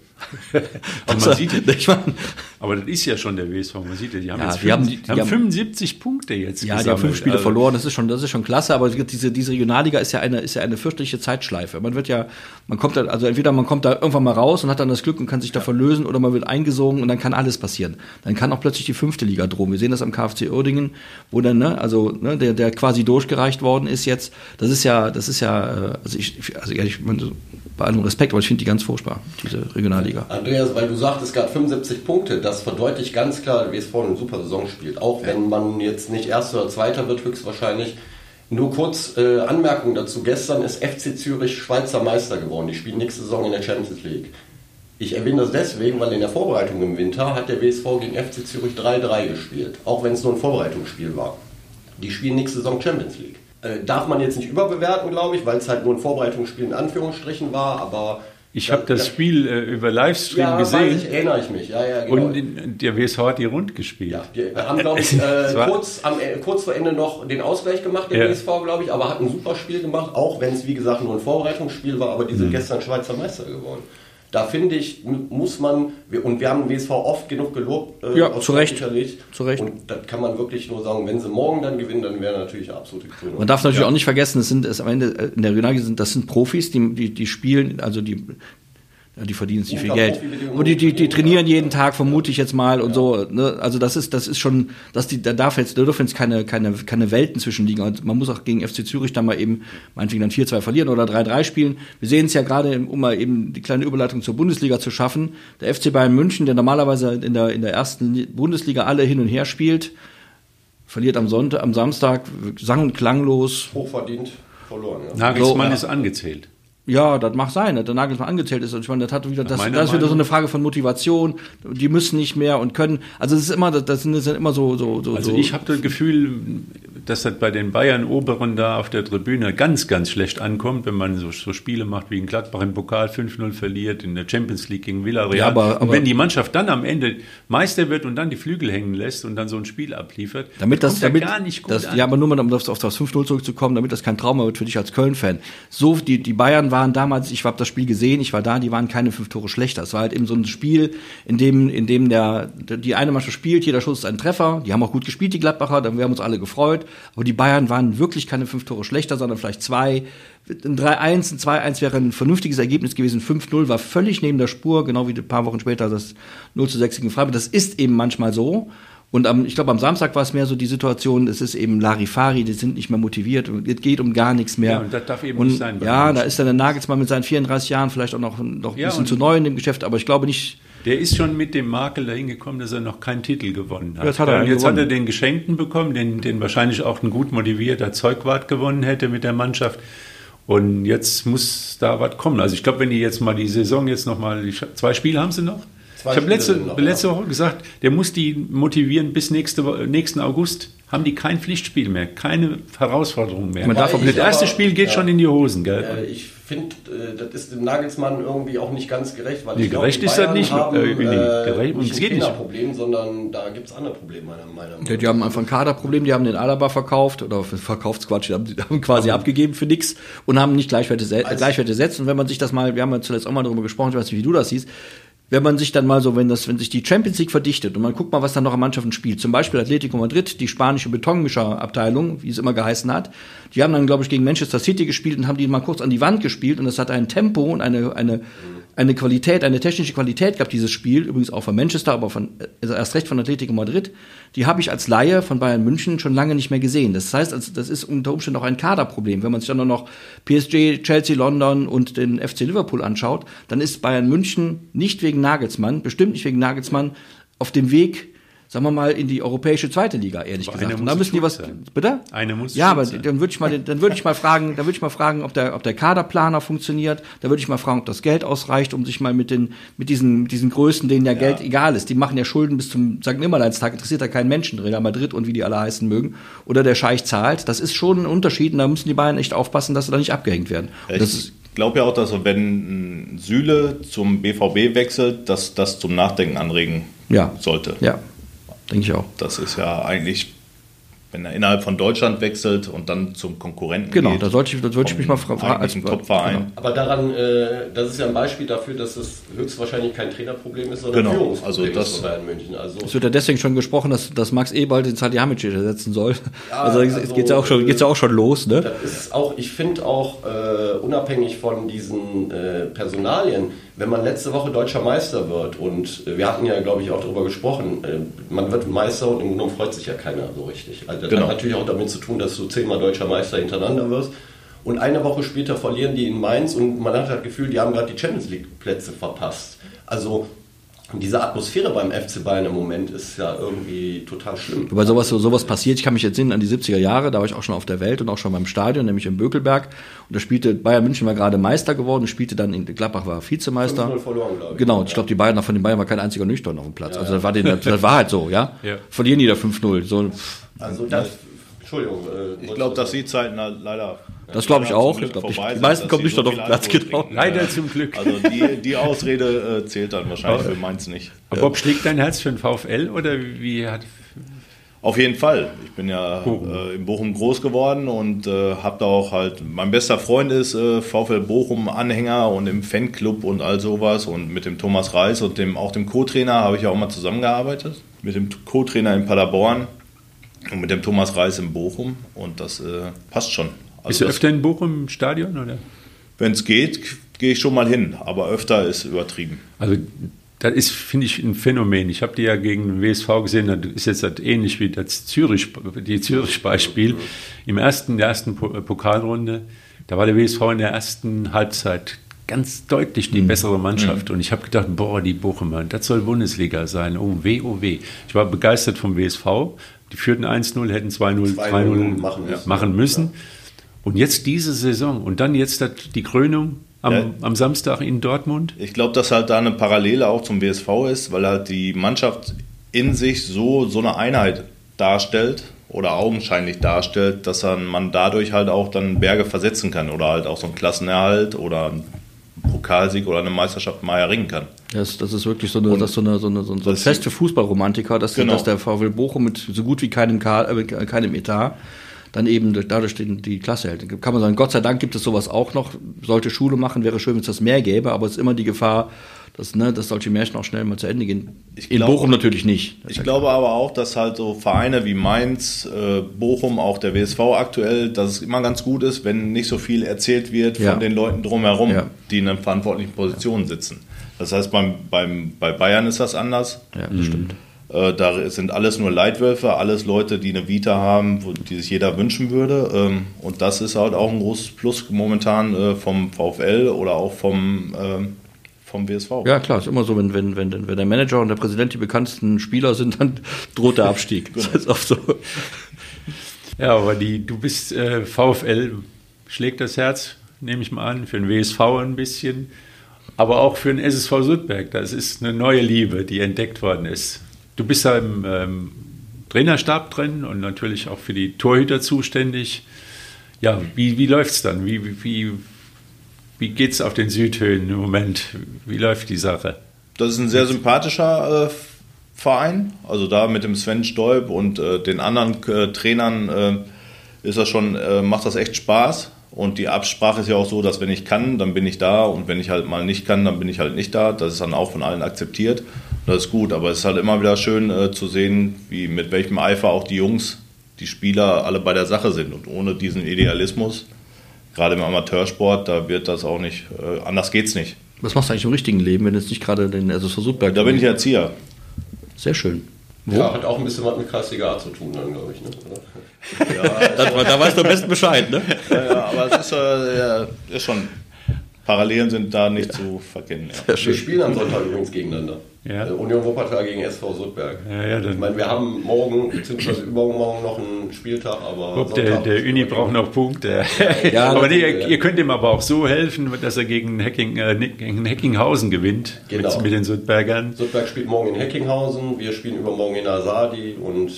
Aber, man sieht, ich mein, aber das ist ja schon der WSV. Man sieht ja, die haben ja, jetzt die haben, die, haben 75 Punkte jetzt. Ja, gesammelt. die haben fünf Spiele also, verloren. Das ist schon, das ist schon klasse. Aber diese, diese Regionalliga ist ja eine, ist ja eine fürchterliche Zeitschleife. Man wird ja, man kommt da, also entweder man kommt da irgendwann mal raus und hat dann das Glück und kann sich davon lösen, oder man wird eingesogen und dann kann alles passieren. Dann kann auch plötzlich die fünfte Liga drohen. Wir sehen das am KfC Uerdingen, wo dann, ne, also ne, der, der quasi durchgereicht worden ist jetzt. Das ist ja, das ist ja, äh, also ich, also ehrlich, bei allem Respekt, aber ich finde die ganz furchtbar, diese Regionalliga. Andreas, weil du sagtest gerade 75 Punkte, das verdeutlicht ganz klar, dass WSV eine super Saison spielt. Auch wenn man jetzt nicht Erster oder Zweiter wird, höchstwahrscheinlich. Nur kurz äh, Anmerkung dazu. Gestern ist FC Zürich Schweizer Meister geworden. Die spielen nächste Saison in der Champions League. Ich erwähne das deswegen, weil in der Vorbereitung im Winter hat der WSV gegen FC Zürich 3-3 gespielt. Auch wenn es nur ein Vorbereitungsspiel war. Die spielen nächste Saison Champions League. Äh, darf man jetzt nicht überbewerten, glaube ich, weil es halt nur ein Vorbereitungsspiel in Anführungsstrichen war, aber ich habe das Spiel äh, über Livestream ja, gesehen. Ich, erinnere ich mich. Ja, ja, genau. Und in, der WSV hat die rund gespielt. Ja, die haben, glaube ich, äh, kurz, am, äh, kurz vor Ende noch den Ausgleich gemacht, der ja. WSV, glaube ich, aber hat ein super Spiel gemacht, auch wenn es, wie gesagt, nur ein Vorbereitungsspiel war, aber die sind mhm. gestern Schweizer Meister geworden. Da finde ich, muss man, und wir haben den WSV oft genug gelobt, äh, ja, zu Recht. zu Recht. Und da kann man wirklich nur sagen, wenn sie morgen dann gewinnen, dann wäre natürlich absolute Krönung. Man darf natürlich ja. auch nicht vergessen, es sind es am Ende äh, in der Regionalliga sind das sind Profis, die, die, die spielen, also die die verdienen nicht viel Geld. Und die, die, die trainieren jeden Tag, vermute ich jetzt mal und ja. so. Ne? Also das ist, das ist schon, dass die, da darf jetzt, da dürfen jetzt keine, keine, keine Welten zwischenliegen. Und man muss auch gegen FC Zürich dann mal eben, meinetwegen dann 4-2 verlieren oder 3-3 spielen. Wir sehen es ja gerade, um mal eben die kleine Überleitung zur Bundesliga zu schaffen. Der FC Bayern München, der normalerweise in der, in der ersten Bundesliga alle hin und her spielt, verliert am Sonntag, am Samstag sang- und klanglos. Hochverdient verloren. Ja. Nagelsmann so, ist angezählt. Ja, das mag sein, dass der Nagelsmann angezählt ist. Und ich meine, das hat wieder, das, das ist wieder so eine Frage von Motivation. Die müssen nicht mehr und können. Also es ist immer, das sind, das sind immer so, so, so. Also ich habe das Gefühl, dass das bei den Bayern Oberen da auf der Tribüne ganz, ganz schlecht ankommt, wenn man so, so Spiele macht wie in Gladbach im Pokal 5-0 verliert, in der Champions League gegen Villarreal. Ja, aber, aber und wenn die Mannschaft dann am Ende Meister wird und dann die Flügel hängen lässt und dann so ein Spiel abliefert, damit das damit, gar nicht gut das, an. Ja, aber nur mal, um auf das 5-0 zurückzukommen, damit das kein Trauma wird für dich als Köln-Fan. So, die, die Bayern waren damals, ich habe das Spiel gesehen, ich war da, die waren keine fünf Tore schlechter. Es war halt eben so ein Spiel, in dem, in dem der, die eine Mannschaft spielt, jeder Schuss ist ein Treffer. Die haben auch gut gespielt, die Gladbacher, da wir haben uns alle gefreut. Aber die Bayern waren wirklich keine fünf Tore schlechter, sondern vielleicht zwei. Ein 3-1, ein 2-1 wäre ein vernünftiges Ergebnis gewesen. 5-0 war völlig neben der Spur, genau wie ein paar Wochen später das 0 zu 6 gegen Freiburg. Das ist eben manchmal so. Und am, ich glaube, am Samstag war es mehr so die Situation, es ist eben Larifari, die sind nicht mehr motiviert und es geht um gar nichts mehr. Ja, und das darf eben und, nicht sein Ja, Menschen. da ist dann der Nagelsmann mit seinen 34 Jahren vielleicht auch noch, noch ein Ja, bisschen zu neu in dem Geschäft, aber ich glaube nicht, Der ist schon mit dem Makel dahin gekommen, dass er noch keinen Titel gewonnen hat. Jetzt hat er Und jetzt gewonnen. hat er den Geschenkten bekommen, den, den wahrscheinlich auch ein gut motivierter Zeugwart gewonnen hätte mit der Mannschaft. Und jetzt muss da was kommen. Also ich glaube, wenn die jetzt mal die Saison jetzt noch mal, die- zwei Spiele haben sie noch? Zwei ich habe letzte, letzte. Woche gesagt, der muss die motivieren bis nächste, nächsten August. Haben die kein Pflichtspiel mehr, keine Herausforderung mehr. Man darf das erste aber- Spiel geht ja. schon in die Hosen, gell? Äh, ich finde, äh, das ist dem Nagelsmann irgendwie auch nicht ganz gerecht, weil Nee, ich glaube, gerecht die ist das nicht, haben, äh, äh, nee, gerecht- nicht es ein geht nicht. Trainerproblem, sondern da gibt es andere Probleme meiner Meinung nach. Ja, die haben einfach ein Kaderproblem, die haben den Alaba verkauft oder Verkaufsquatsch, die haben, die haben quasi abgegeben für nix und haben nicht Gleichwerte, se- Als- Gleichwerte gesetzt. Und wenn man sich das mal, wir haben ja zuletzt auch mal darüber gesprochen, ich weiß nicht, wie du das siehst, wenn man sich dann mal so, wenn das, wenn sich die Champions League verdichtet und man guckt mal, was dann noch an Mannschaften spielt, zum Beispiel Atletico Madrid, die spanische Betonmischerabteilung, wie es immer geheißen hat, die haben dann, glaube ich, gegen Manchester City gespielt und haben die mal kurz an die Wand gespielt und das hat ein Tempo und eine, eine, eine Qualität, eine technische Qualität gehabt, dieses Spiel, übrigens auch von Manchester, aber von, also erst recht von Atletico Madrid, die habe ich als Laie von Bayern München schon lange nicht mehr gesehen. Das heißt, also, das ist unter Umständen auch ein Kaderproblem. Wenn man sich dann nur noch PSG, Chelsea, London und den FC Liverpool anschaut, dann ist Bayern München nicht wegen Nagelsmann, bestimmt nicht wegen Nagelsmann, auf dem Weg, sagen wir mal, in die europäische zweite Liga, ehrlich Aber gesagt. Und da müssen die was, sein. bitte? Einer muss Ja, aber sein. dann würde ich mal, dann würde ich mal fragen, dann würde ich mal fragen, ob der, ob der Kaderplaner funktioniert. Da würde ich mal fragen, ob das Geld ausreicht, um sich mal mit den, mit diesen, mit diesen Größen, denen ja, Geld egal ist. Die machen ja Schulden bis zum St. Nimmerleinstag, interessiert da keinen Menschen, Real Madrid und wie die alle heißen mögen. Oder der Scheich zahlt. Das ist schon ein Unterschied und da müssen die Bayern echt aufpassen, dass sie da nicht abgehängt werden. Ich glaube ja auch, dass wenn ein Süle zum BVB wechselt, dass das zum Nachdenken anregen Ja. sollte. ja, denke ich auch. Das ist ja eigentlich, wenn er innerhalb von Deutschland wechselt und dann zum Konkurrenten Genau, geht. da sollte ich, da sollte ich mich mal fragen. eigentlichen Topverein. Genau. Aber daran, äh, das ist ja ein Beispiel dafür, dass es höchstwahrscheinlich kein Trainerproblem ist, sondern Genau, Führungsproblem also das- ist Bayern München. Also Es wird ja deswegen schon gesprochen, dass, dass Max Eberl den Salihamidzic ersetzen soll. Ja, also, es also, geht ja auch schon, geht's ja auch schon los, ne? Das ist auch, ich finde auch äh, unabhängig von diesen äh, Personalien, wenn man letzte Woche deutscher Meister wird und äh, wir hatten ja, glaube ich, auch darüber gesprochen, äh, man wird Meister und im Grunde genommen freut sich ja keiner so richtig. Also das Genau. hat natürlich auch damit zu tun, dass du zehnmal deutscher Meister hintereinander wirst. Und eine Woche später verlieren die in Mainz und man hat das Gefühl, die haben gerade die Champions League Plätze verpasst. Also diese Atmosphäre beim FC Bayern im Moment ist ja irgendwie total schlimm. Weil sowas, so, sowas passiert, ich kann mich jetzt erinnern an die 70er Jahre, da war ich auch schon auf der Welt und auch schon beim Stadion, nämlich in Bökelberg. Und da spielte Bayern München war gerade Meister geworden, spielte dann in Gladbach war Vizemeister. 5-0 verloren, glaube ich. Genau, und ich glaube, die Bayern von den Bayern war kein einziger nüchtern auf dem Platz. Also das war, den, das war halt so, ja. Ja. Verlieren die da 5-0. So, Also das, Entschuldigung. Äh, Ich glaube, dass die Zeiten halt leider. Das glaube ich auch. Ich glaub, die- vorbei die meisten kommen nicht so noch auf den Platz, Alkohol genau. Leider zum Glück. Also die, die Ausrede äh, zählt dann wahrscheinlich für Mainz nicht. Aber Bob, schlägt dein Herz für den VfL oder wie hat. Auf jeden Fall. Ich bin ja Bochum. äh, in Bochum groß geworden und äh, habe da auch halt, mein bester Freund ist äh, VfL Bochum Anhänger und im Fanclub und all sowas und mit dem Thomas Reis und dem auch dem Co-Trainer habe ich ja auch mal zusammengearbeitet. Mit dem Co-Trainer in Paderborn und mit dem Thomas Reis in Bochum und das äh, passt schon. Bist du Also öfter in Bochum im Stadion? Oder? wenn es geht, gehe ich schon mal hin, aber öfter ist übertrieben. Also, das ist, finde ich, ein Phänomen. Ich habe die ja gegen den WSV gesehen, das ist jetzt halt ähnlich wie das Zürich, die Zürich-Beispiel. Im ersten, der ersten Po- Pokalrunde, da war der WSV in der ersten Halbzeit ganz deutlich die bessere Mannschaft. Und ich habe gedacht, boah, die Bochumer, das soll Bundesliga sein. Oh weh, oh weh. Ich war begeistert vom WSV. Die führten 1-0, hätten 2-0, 2-0 3-0 machen müssen. machen müssen. Und jetzt diese Saison und dann jetzt die Krönung am, Ja. am Samstag in Dortmund. Ich glaube, dass halt da eine Parallele auch zum WSV ist, weil halt die Mannschaft in sich so, so eine Einheit darstellt oder augenscheinlich darstellt, dass man dadurch halt auch dann Berge versetzen kann oder halt auch so einen Klassenerhalt oder einen Pokalsieg oder eine Meisterschaft mal erringen kann. Das, das ist wirklich so eine, das ist so eine, so eine, so ein so ein Das- Fest für Fußballromantiker, dass, Genau. dass der VfL Bochum mit so gut wie keinem, Ka äh, keinem Etat dann eben dadurch die, die Klasse hält. Kann man sagen, Gott sei Dank gibt es sowas auch noch. Sollte Schule machen, wäre schön, wenn es das mehr gäbe, aber es ist immer die Gefahr, dass, ne, dass solche Märchen auch schnell mal zu Ende gehen. Ich In glaube- Bochum natürlich nicht. Ich glaube aber auch, dass halt so Vereine wie Mainz, äh, Bochum, auch der WSV aktuell, dass es immer ganz gut ist, wenn nicht so viel erzählt wird von Ja. den Leuten drumherum, Ja. die in einer verantwortlichen Position sitzen. Das heißt, beim, beim, bei Bayern ist das anders. Ja, das stimmt. Äh, da sind alles nur Leitwölfe, alles Leute, die eine Vita haben, wo, die sich jeder wünschen würde. Ähm, und das ist halt auch ein großes Plus momentan äh, vom VfL oder auch vom, ähm, vom WSV. Ja, klar, ist immer so, wenn, wenn, wenn, wenn der Manager und der Präsident die bekanntesten Spieler sind, dann droht der Abstieg. Das ist oft so. Ja, aber die, du bist äh, VfL, schlägt das Herz, nehme ich mal an, für den WSV ein bisschen, aber auch für den SSV Südberg. Das ist eine neue Liebe, die entdeckt worden ist. Du bist da im ähm, Trainerstab drin und natürlich auch für die Torhüter zuständig. Ja, wie, wie läuft es dann? Wie, wie, wie, wie geht es auf den Südhöhen im Moment? Wie läuft die Sache? Das ist ein sehr sympathischer äh, Verein. Also da mit dem Sven Stolp und äh, den anderen äh, Trainern äh, ist das schon, äh, macht das echt Spaß. Und die Absprache ist ja auch so, dass wenn ich kann, dann bin ich da und wenn ich halt mal nicht kann, dann bin ich halt nicht da. Das ist dann auch von allen akzeptiert. Das ist gut, aber es ist halt immer wieder schön äh, zu sehen, wie mit welchem Eifer auch die Jungs, die Spieler alle bei der Sache sind. Und ohne diesen Idealismus, gerade im Amateursport, da wird das auch nicht, äh, anders geht's nicht. Was machst du eigentlich im richtigen Leben, wenn es nicht gerade den also Südberg Da bin ich Erzieher. Sehr schön. Ja, hat auch ein bisschen was mit Kreisliga A zu tun, dann, glaube ich. Ne? Oder? Da, da weißt du am besten Bescheid, ne? Ja, ja, aber es ist, äh, ja, ist schon. Parallelen sind da nicht zu verkennen. Ja. Wir spielen am Sonntag übrigens gegeneinander. Ja. Union Wuppertal gegen SV Sudberg. Ja, ja, ich meine, wir haben morgen bzw. übermorgen noch einen Spieltag, aber. Ob der, der Uni braucht noch Punkte. Ja, aber nee, ihr, ja. ihr könnt ihm aber auch so helfen, dass er gegen, Hacking, äh, gegen Hackinghausen gewinnt Genau. mit, mit den Südbergern. Sudberg spielt morgen in Heckinghausen, wir spielen übermorgen in Asadi und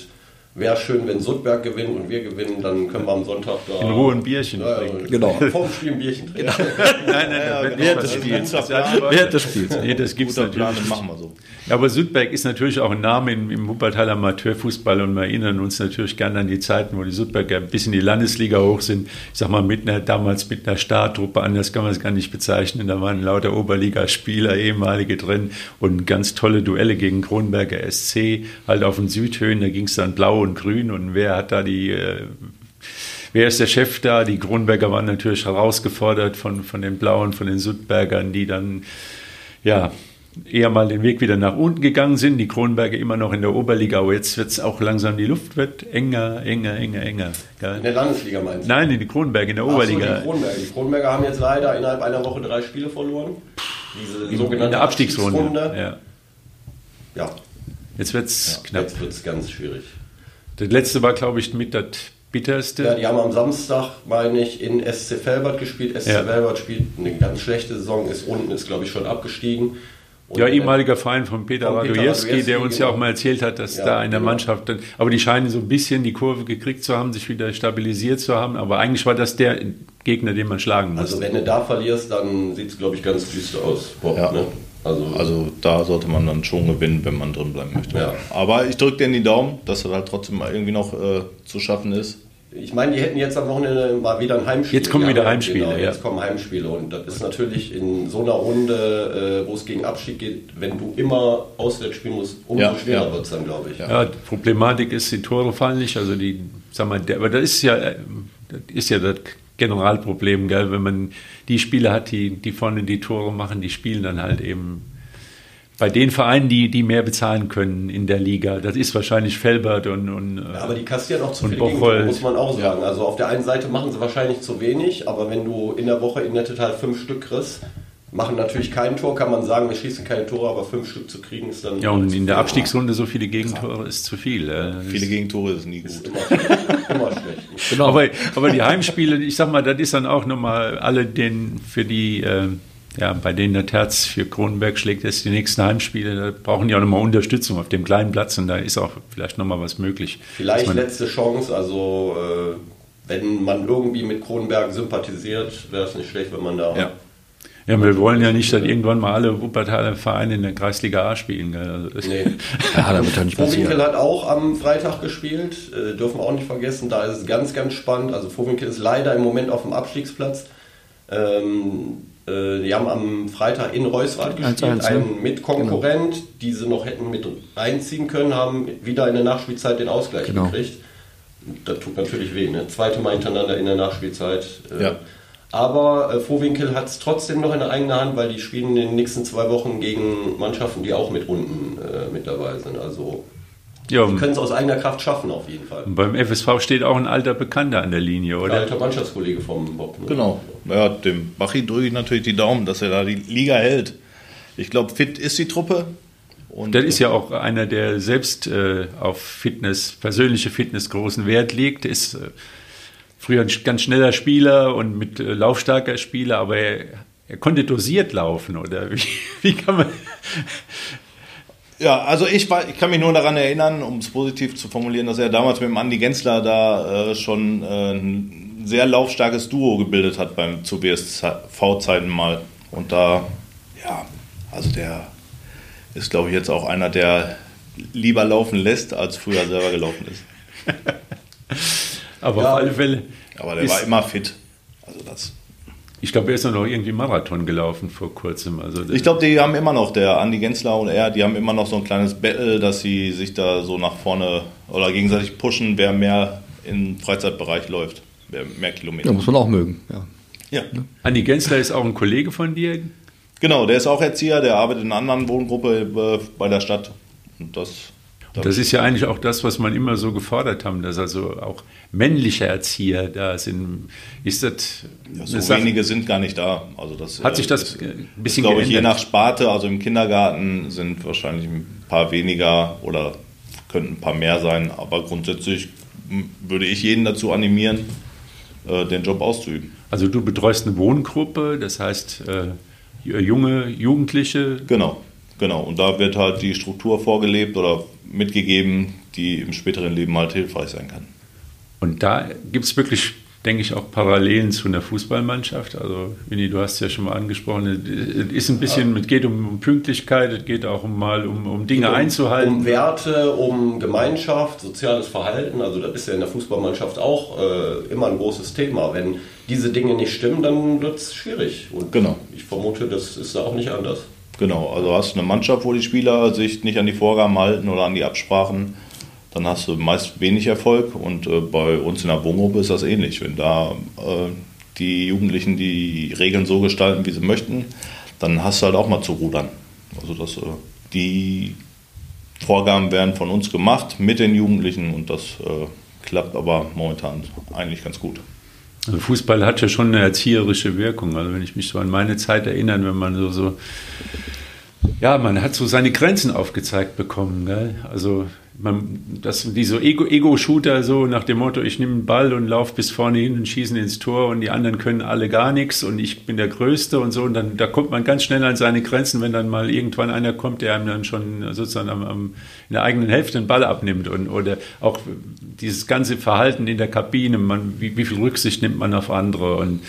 wäre schön, wenn Sudberg gewinnt und wir gewinnen, dann können wir am Sonntag da. In Ruhe ein Bierchen Ja, trinken. Genau. Vorm Spiel ein Bierchen trinken. Nein, nein, das wird Während des. Spiels. Während des Spiels. Nee, das gibt's Guter Plan, natürlich. das machen wir so. Ja, aber Südberg ist natürlich auch ein Name im, im Wuppertaler Amateurfußball und wir erinnern uns natürlich gerne an die Zeiten, wo die Südberger bis in die Landesliga hoch sind. Ich sag mal, mit einer, damals mit einer Starttruppe, anders kann man es gar nicht bezeichnen. Da waren lauter Oberligaspieler, ehemalige drin und ganz tolle Duelle gegen Kronberger SC, halt auf den Südhöhen. Da ging es dann blau und grün und wer hat da die. Äh, Wer ist der Chef da? Die Kronberger waren natürlich herausgefordert von, von den Blauen, von den Südbergern, die dann ja, eher mal den Weg wieder nach unten gegangen sind. Die Kronberger immer noch in der Oberliga, aber jetzt wird es auch langsam, die Luft wird enger, enger, enger, enger. Gell? In der Landesliga meinst du? Nein, in die Kronberger, in der Ach so, Oberliga. die Kronberger. Die Kronberger haben jetzt leider innerhalb einer Woche drei Spiele verloren. Diese in, sogenannte in der Abstiegsrunde. Ja. Ja. Jetzt wird es Ja, knapp. Jetzt wird es ganz schwierig. Das letzte war, glaube ich, mit das bitterste. Ja, die haben am Samstag, meine ich, in SC Felbert gespielt. SC Ja. Felbert spielt eine ganz schlechte Saison, ist unten, ist glaube ich schon abgestiegen. Und Ja, äh, ehemaliger Verein von Peter Von Peter Radojewski, der uns ja genau. auch mal erzählt hat, dass Ja, da in der genau. Mannschaft, aber die scheinen so ein bisschen die Kurve gekriegt zu haben, sich wieder stabilisiert zu haben, aber eigentlich war das der Gegner, den man schlagen Also musste. wenn du da verlierst, dann sieht es glaube ich ganz düster aus. Boah, Ja. ne? Also, Also da sollte man dann schon gewinnen, wenn man drin bleiben möchte. Ja. Aber ich drücke denen die Daumen, dass das halt trotzdem mal irgendwie noch äh, zu schaffen ist. ich meine, die hätten jetzt am Wochenende mal wieder ein Heimspiel. Jetzt kommen Die wieder Heimspiele, Genau, ja. jetzt kommen Heimspiele und das ist natürlich in so einer Runde, äh, wo es gegen Abstieg geht, wenn du immer auswärts spielen musst, umso Ja, schwerer ja. wird es dann, glaube ich. Ja, die Problematik ist, die Tore fallen nicht. Also die, sag mal, der, aber das ist ja, äh, das ist ja das Generalproblem, gell? Wenn man die Spieler hat, die, die vorne die Tore machen, die spielen dann halt eben bei den Vereinen, die, die mehr bezahlen können in der Liga. Das ist wahrscheinlich Felbert und, und äh, Ja, aber die kassieren auch zu. Gegentore, muss man auch sagen. Also auf der einen Seite machen sie wahrscheinlich zu wenig, aber wenn du in der Woche in Nettetal fünf Stück kriegst, machen natürlich kein Tor, kann man sagen, wir schießen keine Tore, aber fünf Stück zu kriegen ist dann... ja, und in der Abstiegsrunde so viele Gegentore ist zu viel. äh. Viele Gegentore ist nie gut. Immer schlecht. Immer schlecht. Genau. Aber, aber die Heimspiele, ich sag mal, das ist dann auch nochmal alle den für die, äh, ja, bei denen das Herz für Kronenberg schlägt, ist die nächsten Heimspiele, da brauchen die auch nochmal Unterstützung auf dem kleinen Platz und da ist auch vielleicht nochmal was möglich. Vielleicht letzte Chance, also äh, wenn man irgendwie mit Kronenberg sympathisiert, wäre es nicht schlecht, wenn man da... Ja. Ja, wir wollen ja nicht, dass irgendwann mal alle Wuppertaler Vereine in der Kreisliga A spielen. Also nee. ja, da wird ja nicht passieren. Vorwinkel hat auch am Freitag gespielt, äh, dürfen wir auch nicht vergessen. Da ist es ganz, ganz spannend. Also Vorwinkel ist leider im Moment auf dem Abstiegsplatz. Ähm, äh, die haben am Freitag in Reusrad gespielt, 1 -1, ein ne? Mitkonkurrent, genau. die sie noch hätten mit reinziehen können, haben wieder in der Nachspielzeit den Ausgleich genau. gekriegt. Das tut natürlich weh, ne? Zweite Mal hintereinander in der Nachspielzeit. Äh, ja. Aber äh, Vorwinkel hat es trotzdem noch in der eigenen Hand, weil die spielen in den nächsten zwei Wochen gegen Mannschaften, die auch mit unten äh, mit dabei sind. Also ja, die können es aus eigener Kraft schaffen, auf jeden Fall. Beim FSV steht auch ein alter Bekannter an der Linie, oder? Ein alter Mannschaftskollege vom Bob. Ne? Genau. Ja, dem Bachi drücke ich natürlich die Daumen, dass er da die Liga hält. Ich glaube, fit ist die Truppe. Und das ist ja auch einer, der selbst äh, auf Fitness, persönliche Fitness großen Wert legt. Ist äh, früher ein ganz schneller Spieler und mit äh, laufstarker Spieler, aber er, er, konnte dosiert laufen, oder wie, wie kann man. Ja, also ich, war, ich kann mich nur daran erinnern, um es positiv zu formulieren, dass er damals mit dem Andi Gensler da äh, schon äh, ein sehr laufstarkes Duo gebildet hat beim zu WSV-Zeiten mal. Und da, ja, also der ist, glaube ich, jetzt auch einer, der lieber laufen lässt, als früher selber gelaufen ist. Aber ja, auf alle Fälle. Aber der war immer fit. Also das. Ich glaube, er ist noch irgendwie Marathon gelaufen vor kurzem. Also ich glaube, die haben immer noch, der Andi Gensler und er, die haben immer noch so ein kleines Battle, dass sie sich da so nach vorne oder gegenseitig pushen, wer mehr im Freizeitbereich läuft, wer mehr Kilometer. Ja, muss man auch mögen, ja. Ja. Andi Gensler ist auch ein Kollege von dir? Genau, der ist auch Erzieher, der arbeitet in einer anderen Wohngruppe äh, bei der Stadt. Und das das ist ja eigentlich auch das, was man immer so gefordert haben, dass also auch männliche Erzieher da sind. Ist das ja, so Sache? wenige sind gar nicht da. Also das hat sich das ist, ein bisschen glaube ich je nach Sparte. Also im Kindergarten sind wahrscheinlich ein paar weniger oder könnten ein paar mehr sein. Aber grundsätzlich würde ich jeden dazu animieren, äh, den Job auszuüben. Also du betreust eine Wohngruppe, das heißt äh, junge Jugendliche. Genau. Genau, und da wird halt die Struktur vorgelebt oder mitgegeben, die im späteren Leben halt hilfreich sein kann. Und da gibt es wirklich, denke ich, auch Parallelen zu einer Fußballmannschaft. Also, Winnie, du hast es ja schon mal angesprochen, es ist ein bisschen, es geht um, um, Pünktlichkeit, es geht auch um mal um, um Dinge um, einzuhalten. Um Werte, um Gemeinschaft, soziales Verhalten. Also, das ist ja in der Fußballmannschaft auch äh, immer ein großes Thema. Wenn diese Dinge nicht stimmen, dann wird es schwierig. Und genau. ich vermute, das ist da auch nicht anders. Genau, also hast du eine Mannschaft, wo die Spieler sich nicht an die Vorgaben halten oder an die Absprachen, dann hast du meist wenig Erfolg und äh, bei uns in der Wohngruppe ist das ähnlich. Wenn da äh, die Jugendlichen die Regeln so gestalten, wie sie möchten, dann hast du halt auch mal zu rudern. Also das, äh, die Vorgaben werden von uns gemacht mit den Jugendlichen und das äh, klappt aber momentan eigentlich ganz gut. Also Fußball hat ja schon eine erzieherische Wirkung. Also wenn ich mich so an meine Zeit erinnere, wenn man so, so ja, man hat so seine Grenzen aufgezeigt bekommen. Gell? Also man, das, diese Ego-Shooter so nach dem Motto, ich nehme einen Ball und laufe bis vorne hin und schieße ins Tor und die anderen können alle gar nichts und ich bin der Größte und so. Und dann da kommt man ganz schnell an seine Grenzen, wenn dann mal irgendwann einer kommt, der einem dann schon sozusagen am, am, in der eigenen Hälfte den Ball abnimmt. Und, oder auch dieses ganze Verhalten in der Kabine, man, wie, wie viel Rücksicht nimmt man auf andere. Und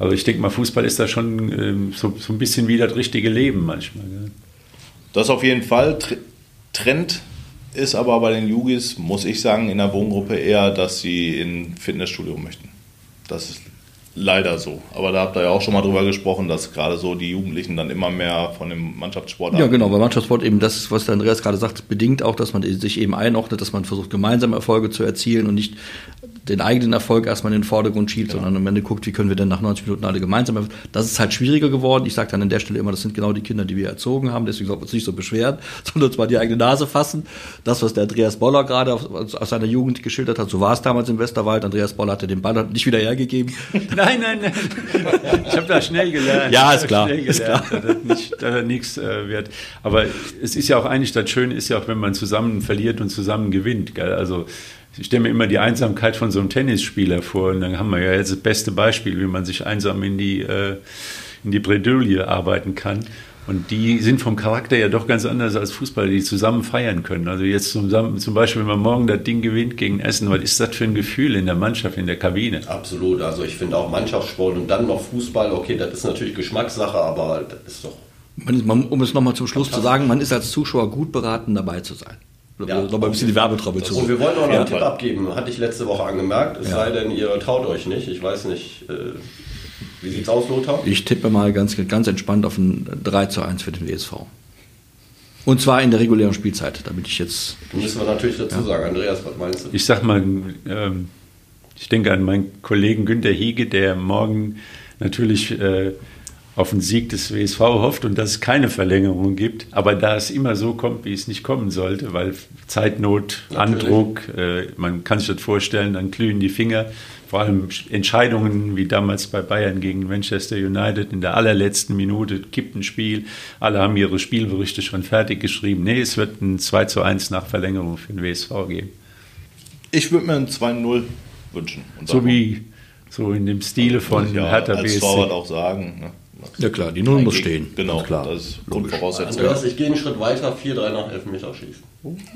also ich denke mal, Fußball ist da schon ähm, so, so ein bisschen wie das richtige Leben manchmal. Gell? Das auf jeden Fall. Trend ist aber bei den Yugis, muss ich sagen, in der Wohngruppe eher, dass sie in Fitnessstudio möchten. Das ist leider so. Aber da habt ihr ja auch schon mal drüber gesprochen, dass gerade so die Jugendlichen dann immer mehr von dem Mannschaftssport Ja, genau, bei Mannschaftssport eben das, was der Andreas gerade sagt, bedingt auch, dass man sich eben einordnet, dass man versucht, gemeinsam Erfolge zu erzielen und nicht den eigenen Erfolg erstmal in den Vordergrund schiebt, ja. sondern am Ende guckt, wie können wir denn nach 90 Minuten alle gemeinsam. Das ist halt schwieriger geworden. Ich sage dann an der Stelle immer, das sind genau die Kinder, die wir erzogen haben, deswegen sollten wir uns nicht so beschweren, sondern uns mal die eigene Nase fassen. Das, was der Andreas Boller gerade aus, aus seiner Jugend geschildert hat, so war es damals im Westerwald. Andreas Boller hatte den Ball nicht wieder hergegeben. nein, nein, nein. Ich habe da schnell gelernt. Ja, ist klar. Ist klar. Dass dass nichts äh, wird. Aber es ist ja auch eigentlich, das Schöne ist ja auch, wenn man zusammen verliert und zusammen gewinnt. Gell? Also ich stelle mir immer die Einsamkeit von so einem Tennisspieler vor und dann haben wir ja jetzt das beste Beispiel, wie man sich einsam in die, äh, in die Bredouille arbeiten kann. Und die sind vom Charakter ja doch ganz anders als Fußballer, die zusammen feiern können. Also jetzt zusammen, zum Beispiel, wenn man morgen das Ding gewinnt gegen Essen, was ist das für ein Gefühl in der Mannschaft, in der Kabine? Absolut. Also ich finde auch Mannschaftssport und dann noch Fußball, okay, das ist natürlich Geschmackssache, aber das ist doch. Man ist, man, um es nochmal zum Schluss zu sagen, man ist als Zuschauer gut beraten, dabei zu sein. Ja. Nochmal ein bisschen die Werbetrommel zu. Und wir wollen auch noch Ja. einen Tipp abgeben, hatte ich letzte Woche angemerkt. Es Ja. sei denn, ihr traut euch nicht. Ich weiß nicht, äh, wie sieht's aus, Lothar? Ich tippe mal ganz, ganz entspannt auf ein 3 zu 1 für den WSV. Und zwar in der regulären Spielzeit, damit ich jetzt. Müssen wir natürlich dazu sagen. Andreas, was meinst du? Ich sag mal, ähm, ich denke an meinen Kollegen Günter Hiege, der morgen natürlich äh, auf den Sieg des WSV hofft und dass es keine Verlängerung gibt. Aber da es immer so kommt, wie es nicht kommen sollte, weil Zeitnot, Natürlich. Andruck, äh, man kann sich das vorstellen, dann glühen die Finger. Vor allem Entscheidungen wie damals bei Bayern gegen Manchester United in der allerletzten Minute kippt ein Spiel. Alle haben ihre Spielberichte schon fertig geschrieben. Nee, es wird ein 2 zu 1 nach Verlängerung für den WSV geben. Ich würde mir ein 2-0 wünschen. So wie so in dem Stile von ja, Hertha als BSC. Torwart auch sagen. Ne? Ja klar, die Null muss stehen. Genau, klar. das ist Grundvoraussetzung. Andreas, ich gehe einen Schritt weiter, 4-3 nach Elfmeterschießen. Und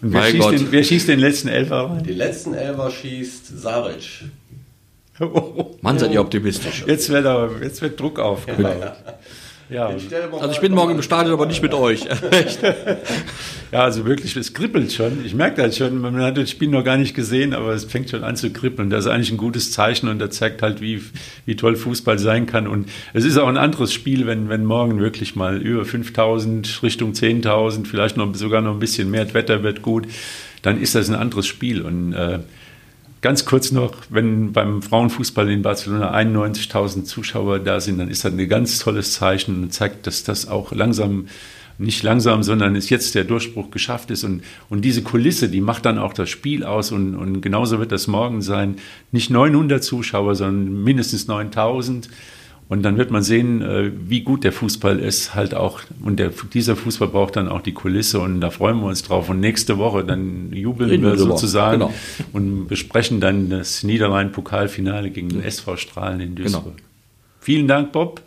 wer, Mein schießt Gott. den, wer schießt den letzten Elfer rein? Den letzten Elfer schießt Saric. Mann, seid ihr optimistisch. Jetzt wird, aber, jetzt wird Druck aufgebaut. Ja, Den wir Also ich bin morgen im Stadion, aber nicht mit euch. Echt? ja, also wirklich, es kribbelt schon. Ich merke das schon. Man hat das Spiel noch gar nicht gesehen, aber es fängt schon an zu kribbeln. Das ist eigentlich ein gutes Zeichen und das zeigt halt, wie, wie toll Fußball sein kann. Und es ist auch ein anderes Spiel, wenn, wenn morgen wirklich mal über 5000, Richtung 10.000, vielleicht noch, sogar noch ein bisschen mehr, das Wetter wird gut, dann ist das ein anderes Spiel. Und äh, Ganz kurz noch, wenn beim Frauenfußball in Barcelona 91.000 Zuschauer da sind, dann ist das ein ganz tolles Zeichen und zeigt, dass das auch langsam, nicht langsam, sondern ist jetzt der Durchbruch geschafft ist. Und, und diese Kulisse, die macht dann auch das Spiel aus und, und genauso wird das morgen sein. Nicht 900 Zuschauer, sondern mindestens 9.000. Und dann wird man sehen, äh, wie gut der Fußball ist, halt auch. Und der, dieser Fußball braucht dann auch die Kulisse und da freuen wir uns drauf. Und nächste Woche dann jubeln Reden wir sozusagen Genau. und besprechen dann das Niederrhein-Pokalfinale gegen den SV Strahlen in Duisburg. Genau. Vielen Dank, Bob.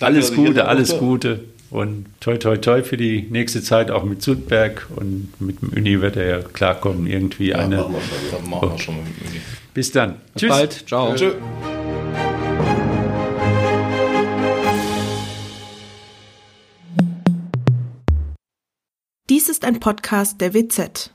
Danke, alles Gute, alles. Gute und toi toi toi für die nächste Zeit auch mit Sudberg und mit dem Uni wird er ja klarkommen irgendwie Ja, eine. machen wir schon. Machen wir schon mit dem Uni. Bis dann. Bis bald. Ciao. Tschö. Ein Podcast der WZ.